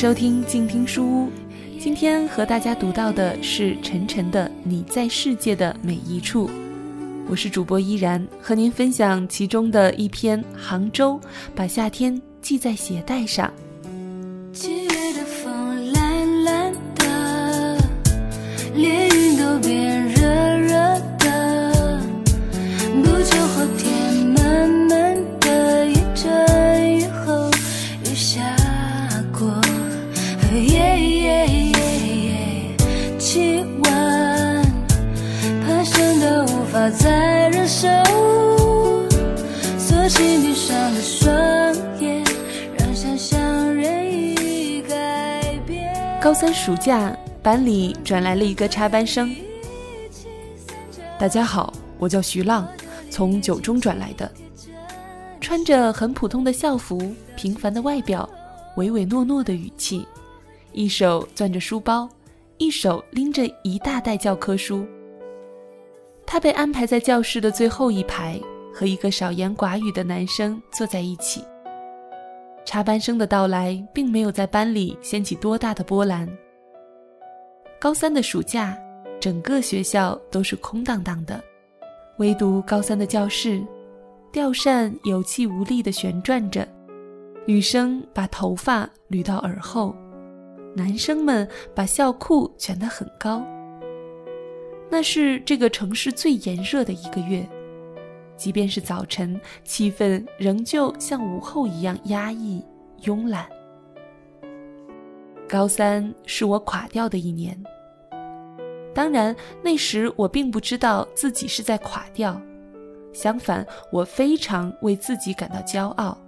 收听静听书屋，今天和大家读到的是陈晨的《你在世界的每一处》，我是主播依然，和您分享其中的一篇《杭州》，把夏天系在鞋带上。七月的风懒懒的，连云都变热热耶耶耶，气温攀升的无法再忍受，索性闭上了双眼，让想象任意改变。高三暑假，班里转来了一个插班生。大家好，我叫徐浪，从九中转来的，穿着很普通的校服，平凡的外表，唯唯诺诺的语气，一手攥着书包，一手拎着一大袋教科书。他被安排在教室的最后一排，和一个少言寡语的男生坐在一起。插班生的到来并没有在班里掀起多大的波澜。高三的暑假，整个学校都是空荡荡的，唯独高三的教室，吊扇有气无力地旋转着，女生把头发捋到耳后，男生们把校裤卷得很高。那是这个城市最炎热的一个月，即便是早晨，气氛仍旧像午后一样压抑、慵懒。高三是我垮掉的一年。当然，那时我并不知道自己是在垮掉，相反，我非常为自己感到骄傲。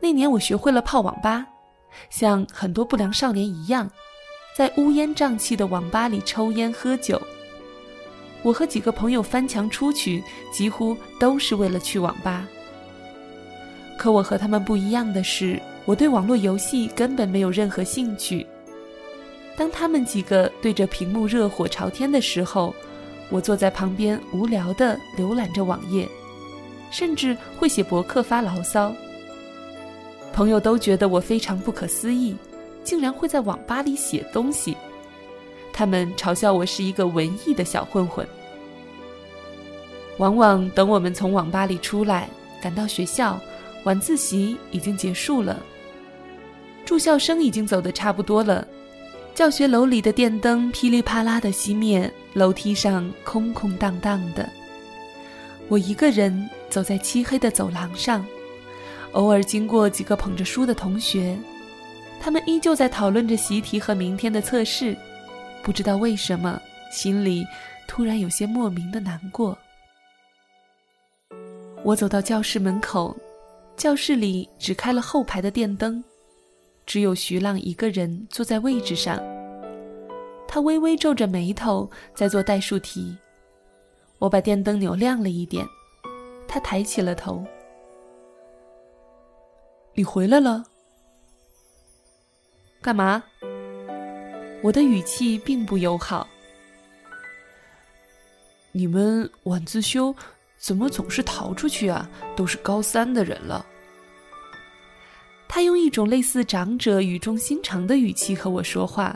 那年我学会了泡网吧，像很多不良少年一样，在乌烟瘴气的网吧里抽烟喝酒。我和几个朋友翻墙出去，几乎都是为了去网吧。可我和他们不一样的是，我对网络游戏根本没有任何兴趣。当他们几个对着屏幕热火朝天的时候，我坐在旁边无聊地浏览着网页，甚至会写博客发牢骚。朋友都觉得我非常不可思议，竟然会在网吧里写东西。他们嘲笑我是一个文艺的小混混。往往等我们从网吧里出来，赶到学校，晚自习已经结束了，住校生已经走得差不多了。教学楼里的电灯噼里啪啦的熄灭，楼梯上空空荡荡的。我一个人走在漆黑的走廊上，偶尔经过几个捧着书的同学，他们依旧在讨论着习题和明天的测试。不知道为什么，心里突然有些莫名的难过。我走到教室门口，教室里只开了后排的电灯。只有徐浪一个人坐在位置上，他微微皱着眉头在做代数题。我把电灯扭亮了一点，他抬起了头：“你回来了？干嘛？”我的语气并不友好。你们晚自修怎么总是逃出去啊？都是高三的人了。他用一种类似长者语重心长的语气和我说话，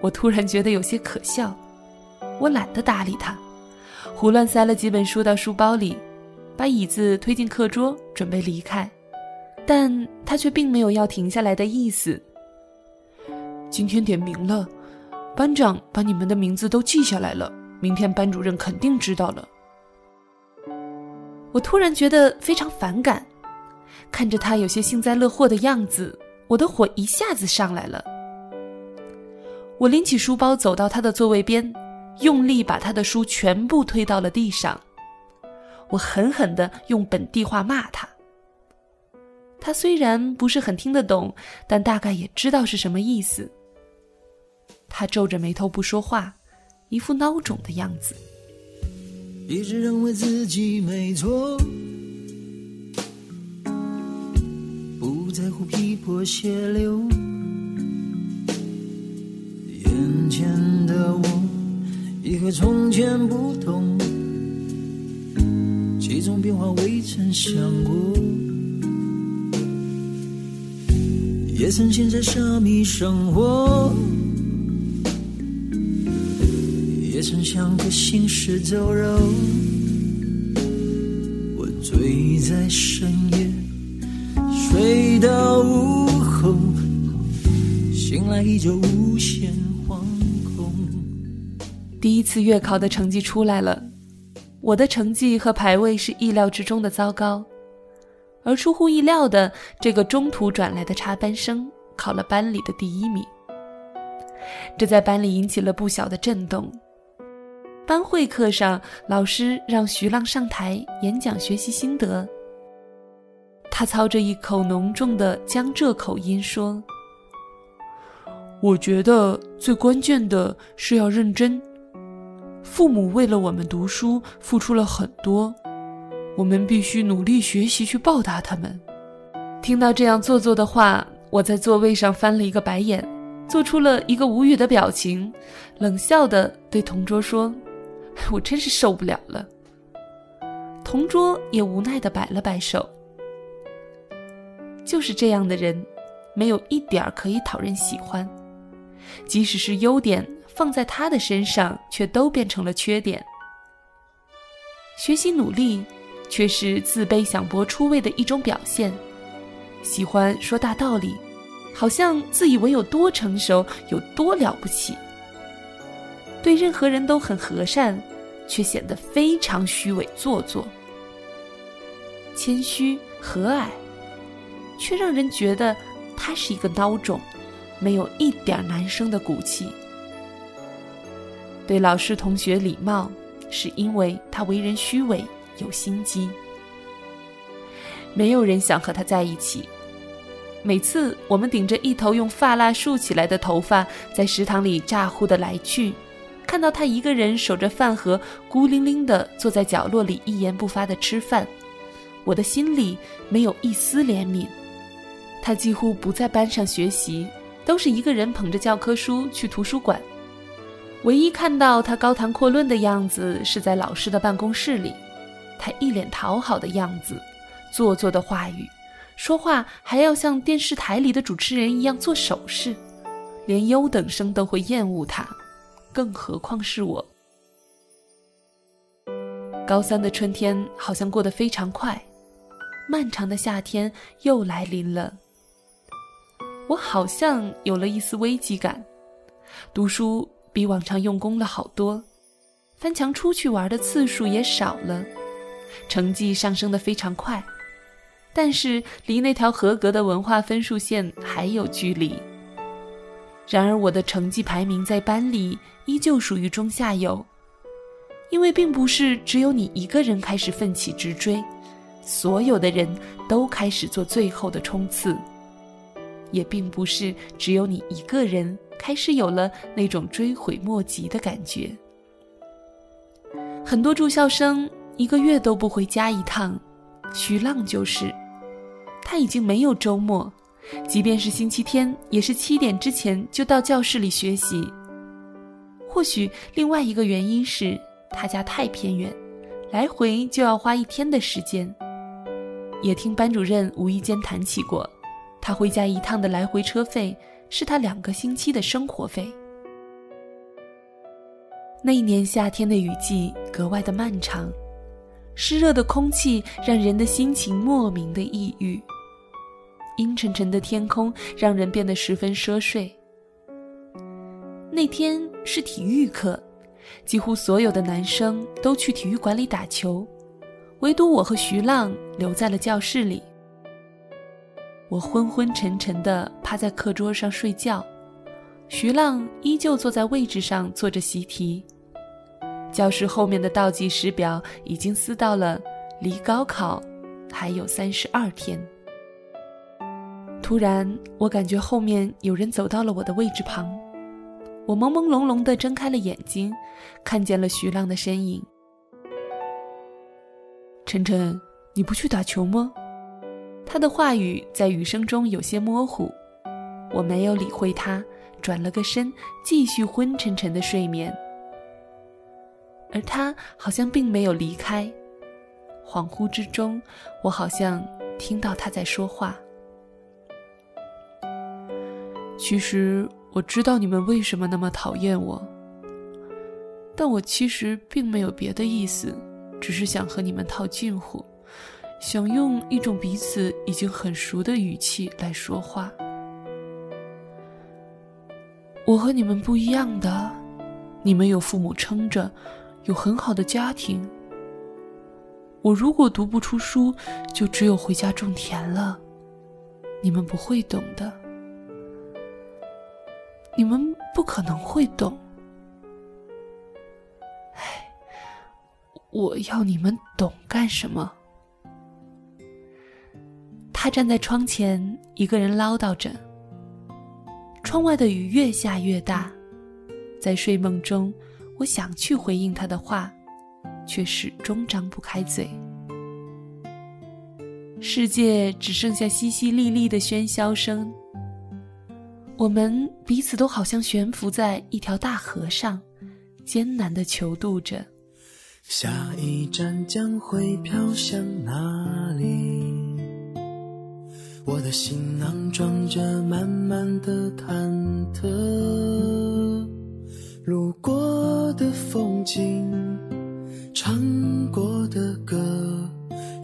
我突然觉得有些可笑。我懒得搭理他，胡乱塞了几本书到书包里，把椅子推进课桌，准备离开。但他却并没有要停下来的意思。今天点名了，班长把你们的名字都记下来了，明天班主任肯定知道了。我突然觉得非常反感。看着他有些幸灾乐祸的样子，我的火一下子上来了。我拎起书包走到他的座位边，用力把他的书全部推到了地上。我狠狠地用本地话骂他。他虽然不是很听得懂，但大概也知道是什么意思。他皱着眉头不说话，一副孬种的样子。一直认为自己没错。不在乎皮破血流，眼前的我已和从前不同，其中变化未曾想过。也曾陷在沙砾生活，也曾像个行尸走肉。我醉在深夜，睡到午后，醒来依旧无限惶恐。第一次月考的成绩出来了，我的成绩和排位是意料之中的糟糕。而出乎意料的，这个中途转来的插班生考了班里的第一名，这在班里引起了不小的震动。班会课上，老师让徐浪上台演讲学习心得。他操着一口浓重的江浙口音说：“我觉得最关键的是要认真。父母为了我们读书付出了很多。”我们必须努力学习去报答他们。听到这样做作的话，我在座位上翻了一个白眼，做出了一个无语的表情，冷笑的对同桌说：“我真是受不了了。”同桌也无奈的摆了摆手。就是这样的人，没有一点儿可以讨人喜欢，即使是优点放在他的身上，却都变成了缺点。学习努力。却是自卑、想博出位的一种表现，喜欢说大道理，好像自以为有多成熟、有多了不起。对任何人都很和善，却显得非常虚伪做作。谦虚和蔼，却让人觉得他是一个孬种，没有一点男生的骨气。对老师、同学礼貌，是因为他为人虚伪。有心机，没有人想和他在一起。每次我们顶着一头用发蜡竖起来的头发，在食堂里咋呼的来去，看到他一个人守着饭盒，孤零零的坐在角落里一言不发的吃饭，我的心里没有一丝怜悯。他几乎不在班上学习，都是一个人捧着教科书去图书馆。唯一看到他高谈阔论的样子，是在老师的办公室里。他一脸讨好的样子，做作的话语，说话还要像电视台里的主持人一样做手势，连优等生都会厌恶他，更何况是我。高三的春天好像过得非常快，漫长的夏天又来临了。我好像有了一丝危机感，读书比往常用功了好多，翻墙出去玩的次数也少了。成绩上升的非常快，但是离那条合格的文化分数线还有距离。然而我的成绩排名在班里依旧属于中下游，因为并不是只有你一个人开始奋起直追，所有的人都开始做最后的冲刺，也并不是只有你一个人开始有了那种追悔莫及的感觉。很多住校生。一个月都不回家一趟，徐浪就是，他已经没有周末，即便是星期天，也是七点之前就到教室里学习。或许另外一个原因是他家太偏远，来回就要花一天的时间。也听班主任无意间谈起过，他回家一趟的来回车费是他两个星期的生活费。那一年夏天的雨季格外的漫长。湿热的空气让人的心情莫名的抑郁，阴沉沉的天空让人变得十分奢睡。那天是体育课，几乎所有的男生都去体育馆里打球，唯独我和徐浪留在了教室里。我昏昏沉沉地趴在课桌上睡觉，徐浪依旧坐在位置上做着习题。教室后面的倒计时表已经撕到了离高考还有三十二天。突然，我感觉后面有人走到了我的位置旁，我朦朦胧胧地睁开了眼睛，看见了徐浪的身影。晨晨，你不去打球吗？他的话语在雨声中有些模糊，我没有理会他，转了个身，继续昏沉沉的睡眠。而他好像并没有离开，恍惚之中，我好像听到他在说话。其实我知道你们为什么那么讨厌我，但我其实并没有别的意思，只是想和你们套近乎，想用一种彼此已经很熟的语气来说话。我和你们不一样的，你们有父母撑着，有很好的家庭。我如果读不出书，就只有回家种田了。你们不会懂的，你们不可能会懂。唉，我要你们懂干什么？他站在窗前，一个人唠叨着。窗外的雨越下越大，在睡梦中，我想去回应他的话，却始终张不开嘴。世界只剩下淅淅沥沥的喧嚣声，我们彼此都好像悬浮在一条大河上，艰难的求渡着。下一站将会飘向哪里？我的行囊装着满满的忐忑，路过的风景，唱过的歌，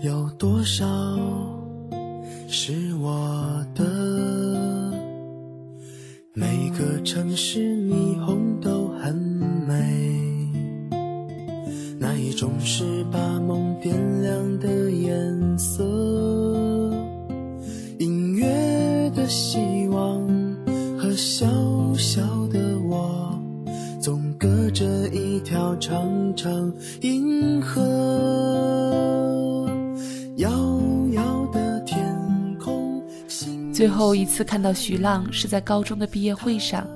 有多少是我的？每个城市霓虹都很美，那一种是把梦点亮的颜色。音乐的希望和笑长长银河。遥遥的天空。最后一次看到徐浪是在高中的毕业会上，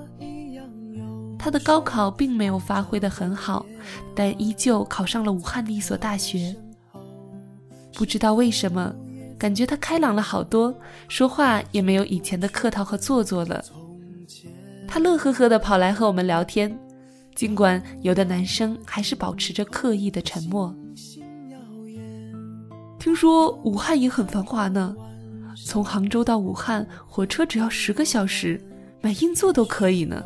他的高考并没有发挥的很好，但依旧考上了武汉的一所大学。不知道为什么。感觉他开朗了好多，说话也没有以前的客套和做作了。他乐呵呵地跑来和我们聊天，尽管有的男生还是保持着刻意的沉默。听说武汉也很繁华呢，从杭州到武汉火车只要十个小时，买硬座都可以呢。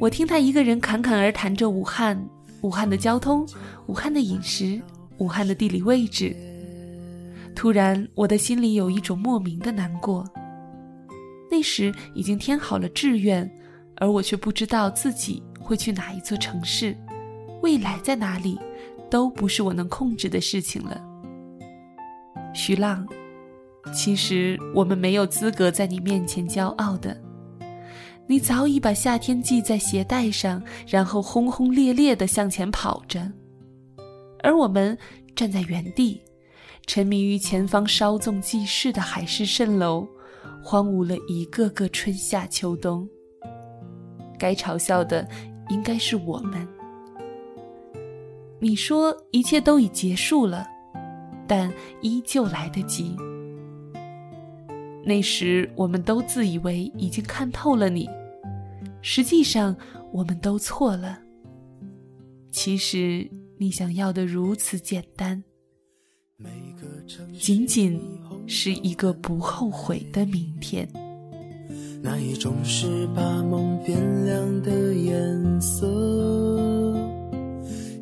我听他一个人侃侃而谈着武汉，武汉的交通，武汉的饮食，武汉的地理位置。突然，我的心里有一种莫名的难过。那时已经填好了志愿，而我却不知道自己会去哪一座城市，未来在哪里，都不是我能控制的事情了。徐浪，其实我们没有资格在你面前骄傲的。你早已把夏天系在鞋带上，然后轰轰烈烈地向前跑着，而我们站在原地。沉迷于前方稍纵即逝的海市蜃楼，荒芜了一个个春夏秋冬。该嘲笑的应该是我们。你说一切都已结束了，但依旧来得及。那时我们都自以为已经看透了你，实际上我们都错了。其实你想要的如此简单。仅仅是一个不后悔的明天。那一种是把梦点亮的颜色，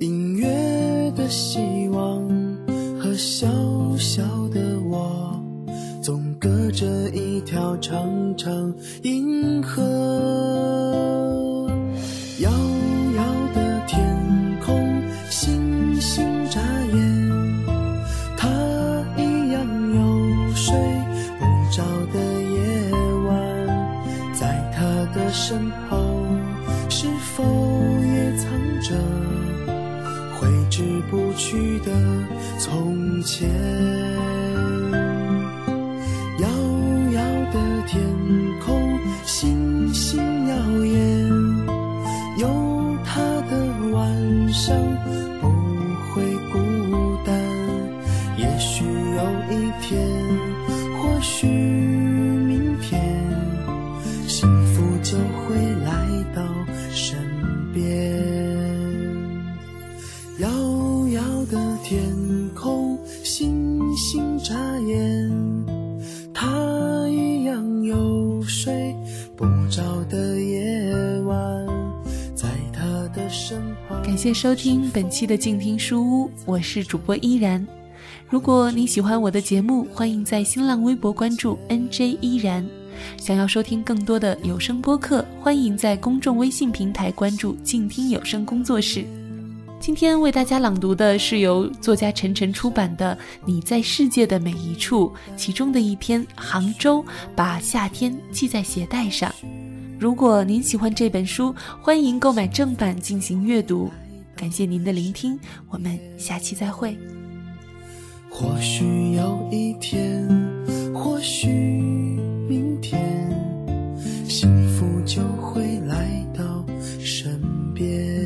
音乐的希望和小小的我，总隔着一条长长银河。身后是否也藏着挥之不去的从前？遥遥的天谢收听本期的静听书屋，我是主播依然。如果你喜欢我的节目，欢迎在新浪微博关注 NJ 依然。想要收听更多的有声播客，欢迎在公众微信平台关注静听有声工作室。今天为大家朗读的是由作家陈晨出版的《你在世界的每一处》其中的一篇《杭州》，把夏天系在鞋带上。如果您喜欢这本书，欢迎购买正版进行阅读。感谢您的聆听我们下期再会。或许有一天或许明天幸福就会来到身边。